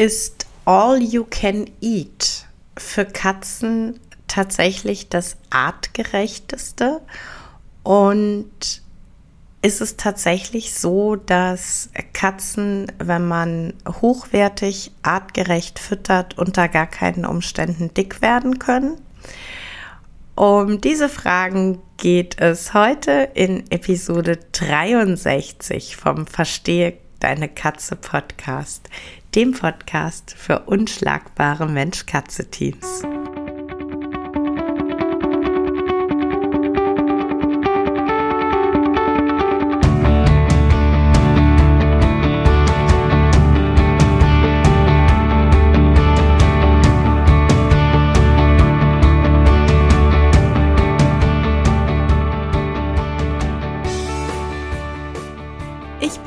Ist All You Can Eat für Katzen tatsächlich das artgerechteste? Und ist es tatsächlich so, dass Katzen, wenn man hochwertig, artgerecht füttert, unter gar keinen Umständen dick werden können? Um diese Fragen geht es heute in Episode 63 vom Verstehe deine Katze Podcast, dem Podcast für unschlagbare Mensch-Katze-Teams.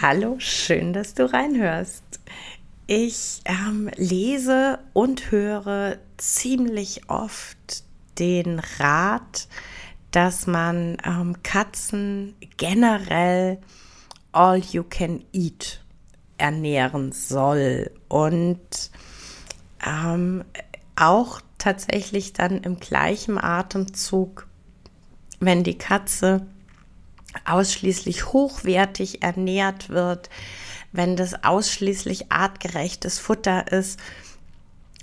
Hallo, schön, dass du reinhörst. Ich ähm, lese und höre ziemlich oft den Rat, dass man ähm, Katzen generell all you can eat ernähren soll und ähm, auch tatsächlich dann im gleichen Atemzug, wenn die Katze ausschließlich hochwertig ernährt wird, wenn das ausschließlich artgerechtes Futter ist,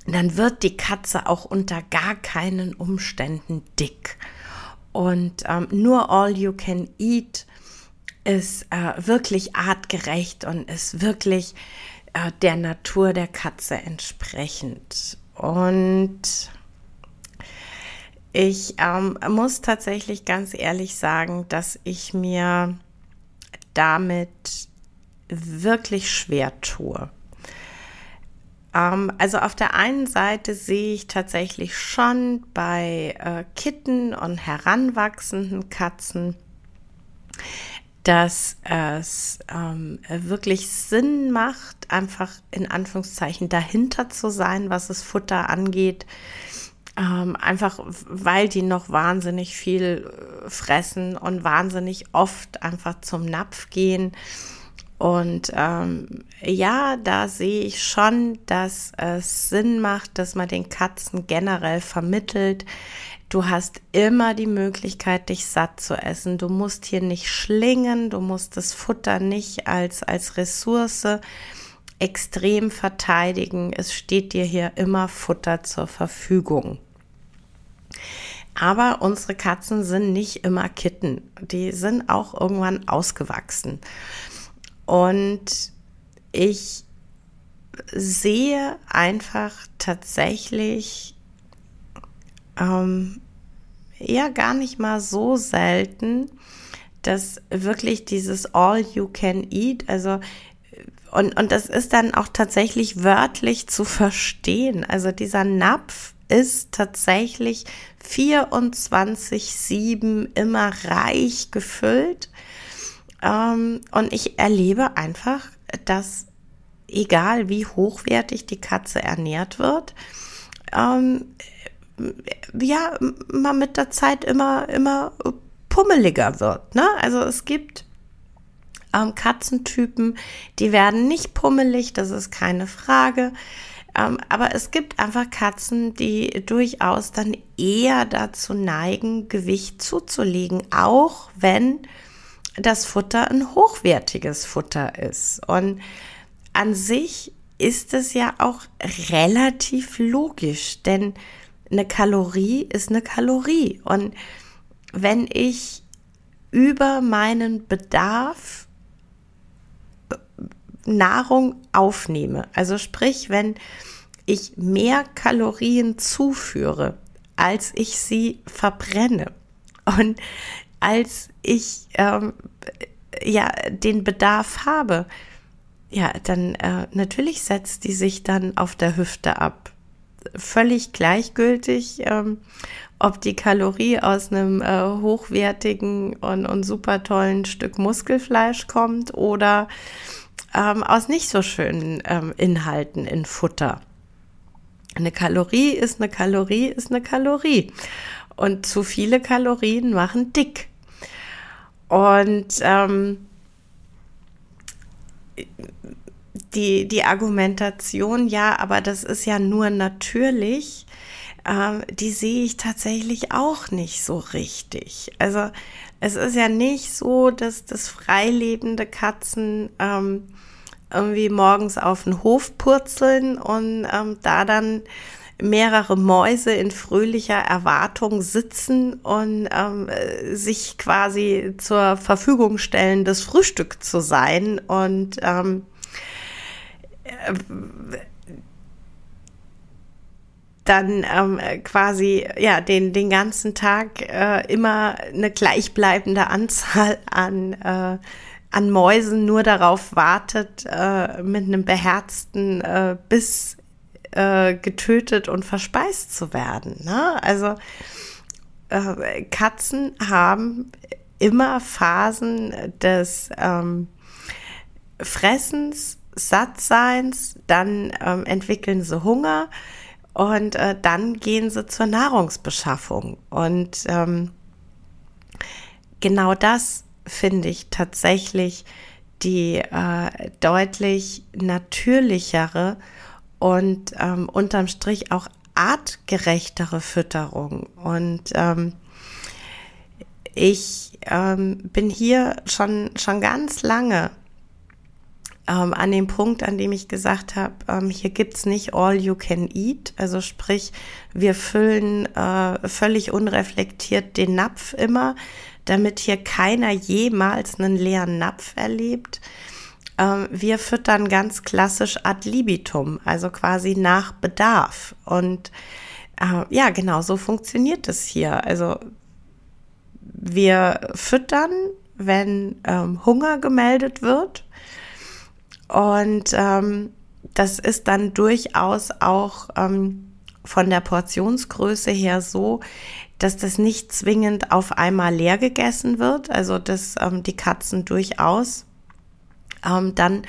dann wird die Katze auch unter gar keinen Umständen dick. Und ähm, nur All You Can Eat ist äh, wirklich artgerecht und ist wirklich äh, der Natur der Katze entsprechend. Und ich ähm, muss tatsächlich ganz ehrlich sagen, dass ich mir damit wirklich schwer tue. Ähm, also auf der einen Seite sehe ich tatsächlich schon bei äh, Kitten und heranwachsenden Katzen, dass es ähm, wirklich Sinn macht, einfach in Anführungszeichen dahinter zu sein, was das Futter angeht ähm, einfach weil die noch wahnsinnig viel äh, fressen und wahnsinnig oft einfach zum Napf gehen. Und ähm, ja, da sehe ich schon, dass es Sinn macht, dass man den Katzen generell vermittelt. Du hast immer die Möglichkeit, dich satt zu essen. Du musst hier nicht schlingen, du musst das Futter nicht als, als Ressource extrem verteidigen. Es steht dir hier immer Futter zur Verfügung. Aber unsere Katzen sind nicht immer Kitten. Die sind auch irgendwann ausgewachsen. Und ich sehe einfach tatsächlich ähm, ja gar nicht mal so selten, dass wirklich dieses All You Can Eat, also und, und das ist dann auch tatsächlich wörtlich zu verstehen. Also dieser Napf ist tatsächlich 24-7 immer reich gefüllt. Ähm, und ich erlebe einfach, dass egal wie hochwertig die Katze ernährt wird, ähm, ja, man mit der Zeit immer, immer pummeliger wird. Ne? Also es gibt ähm, Katzentypen, die werden nicht pummelig, das ist keine Frage. Ähm, aber es gibt einfach Katzen, die durchaus dann eher dazu neigen, Gewicht zuzulegen, auch wenn das Futter ein hochwertiges Futter ist. Und an sich ist es ja auch relativ logisch, denn eine Kalorie ist eine Kalorie. Und wenn ich über meinen Bedarf Nahrung aufnehme. Also sprich, wenn ich mehr Kalorien zuführe, als ich sie verbrenne. Und als ich ähm, ja den Bedarf habe, ja, dann äh, natürlich setzt die sich dann auf der Hüfte ab. Völlig gleichgültig, ähm, ob die Kalorie aus einem äh, hochwertigen und, und super tollen Stück Muskelfleisch kommt oder ähm, aus nicht so schönen ähm, Inhalten in Futter. Eine Kalorie ist eine Kalorie ist eine Kalorie. Und zu viele Kalorien machen dick. Und ähm, die, die Argumentation, ja, aber das ist ja nur natürlich, ähm, die sehe ich tatsächlich auch nicht so richtig. Also es ist ja nicht so, dass das freilebende Katzen ähm, irgendwie morgens auf den Hof purzeln und ähm, da dann mehrere Mäuse in fröhlicher Erwartung sitzen und ähm, sich quasi zur Verfügung stellen, das Frühstück zu sein. Und ähm, dann ähm, quasi ja den den ganzen Tag äh, immer eine gleichbleibende Anzahl an äh, an Mäusen nur darauf wartet, äh, mit einem beherzten äh, Biss äh, getötet und verspeist zu werden. Ne? Also äh, Katzen haben immer Phasen des ähm, Fressens, Sattseins, dann ähm, entwickeln sie Hunger und äh, dann gehen sie zur Nahrungsbeschaffung. Und ähm, genau das finde ich tatsächlich die äh, deutlich natürlichere und ähm, unterm Strich auch artgerechtere Fütterung. Und ähm, ich ähm, bin hier schon, schon ganz lange ähm, an dem Punkt, an dem ich gesagt habe, ähm, hier gibt's nicht all you can eat. Also sprich, wir füllen äh, völlig unreflektiert den Napf immer, damit hier keiner jemals einen leeren Napf erlebt. Ähm, wir füttern ganz klassisch ad libitum, also quasi nach Bedarf. Und äh, ja, genau so funktioniert es hier. Also wir füttern, wenn ähm, Hunger gemeldet wird und ähm, das ist dann durchaus auch ähm, von der Portionsgröße her so, dass das nicht zwingend auf einmal leer gegessen wird. Also dass ähm, die Katzen durchaus ähm, dann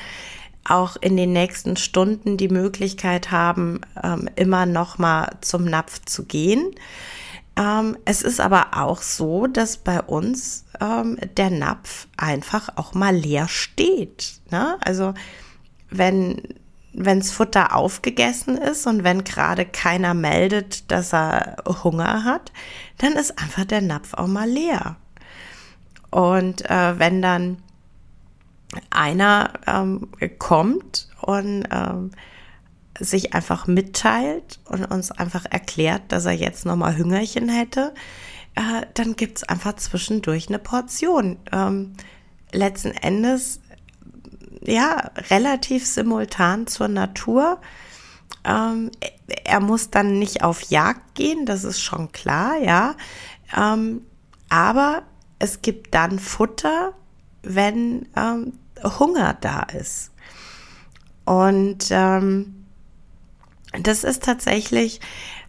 auch in den nächsten Stunden die Möglichkeit haben, ähm, immer noch mal zum Napf zu gehen. Ähm, es ist aber auch so, dass bei uns ähm, der Napf einfach auch mal leer steht. Ne? Also wenn wenns Futter aufgegessen ist und wenn gerade keiner meldet, dass er Hunger hat, dann ist einfach der Napf auch mal leer. Und äh, wenn dann einer ähm, kommt und ähm, sich einfach mitteilt und uns einfach erklärt, dass er jetzt nochmal Hüngerchen hätte, äh, dann gibt's einfach zwischendurch eine Portion. Ähm, letzten Endes, ja, relativ simultan zur Natur. Ähm, er muss dann nicht auf Jagd gehen, das ist schon klar, ja. Ähm, aber es gibt dann Futter, wenn ähm, Hunger da ist. Und ähm, das ist tatsächlich,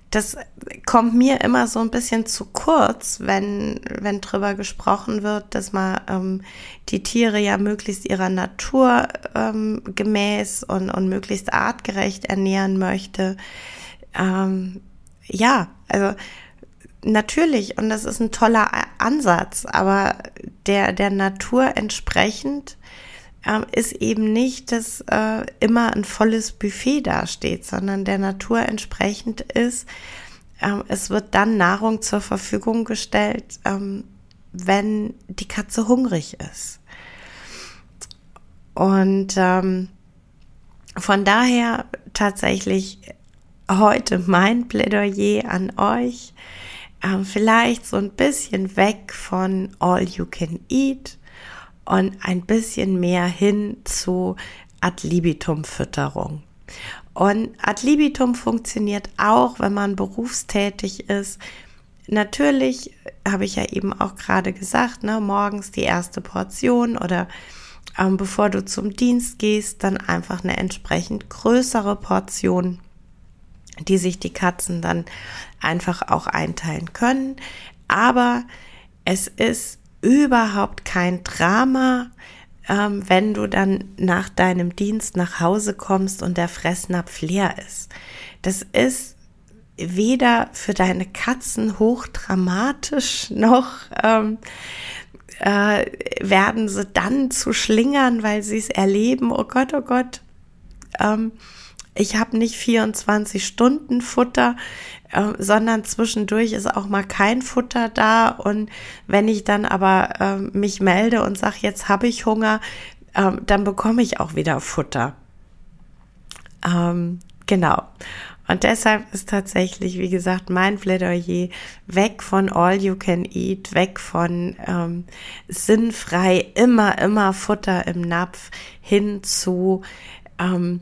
das kommt mir immer so ein bisschen zu kurz, wenn, wenn drüber gesprochen wird, dass man ähm, die Tiere ja möglichst ihrer Natur ähm, gemäß und, und möglichst artgerecht ernähren möchte. Ähm, ja, also natürlich, und das ist ein toller Ansatz, aber der, der Natur entsprechend ähm, ist eben nicht, dass äh, immer ein volles Buffet dasteht, sondern der Natur entsprechend ist, ähm, es wird dann Nahrung zur Verfügung gestellt, ähm, wenn die Katze hungrig ist. Und ähm, von daher tatsächlich heute mein Plädoyer an euch, äh, vielleicht so ein bisschen weg von All You Can Eat und ein bisschen mehr hin zu Ad libitum Fütterung. Und Ad libitum funktioniert auch, wenn man berufstätig ist, natürlich habe ich ja eben auch gerade gesagt, ne, morgens die erste Portion oder ähm, bevor du zum Dienst gehst, dann einfach eine entsprechend größere Portion, die sich die Katzen dann einfach auch einteilen können. Aber es ist überhaupt kein Drama, ähm, wenn du dann nach deinem Dienst nach Hause kommst und der Fressnapf leer ist. Das ist weder für deine Katzen hochdramatisch noch ähm, äh, werden sie dann zu schlingern, weil sie es erleben. Oh Gott, oh Gott. Ähm, ich habe nicht 24 Stunden Futter, äh, sondern zwischendurch ist auch mal kein Futter da. Und wenn ich dann aber äh, mich melde und sage, jetzt habe ich Hunger, äh, dann bekomme ich auch wieder Futter. Ähm, genau. Und deshalb ist tatsächlich, wie gesagt, mein Plädoyer weg von All You Can Eat, weg von ähm, sinnfrei immer, immer Futter im Napf hin zu ähm,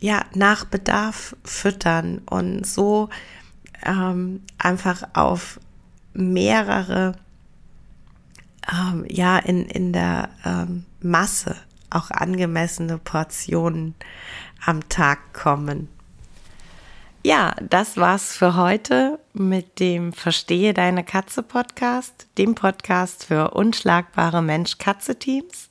ja, nach Bedarf füttern und so ähm, einfach auf mehrere, ähm, ja, in, in der ähm, Masse auch angemessene Portionen am Tag kommen. Ja, das war's für heute mit dem Verstehe deine Katze Podcast, dem Podcast für unschlagbare Mensch-Katze-Teams.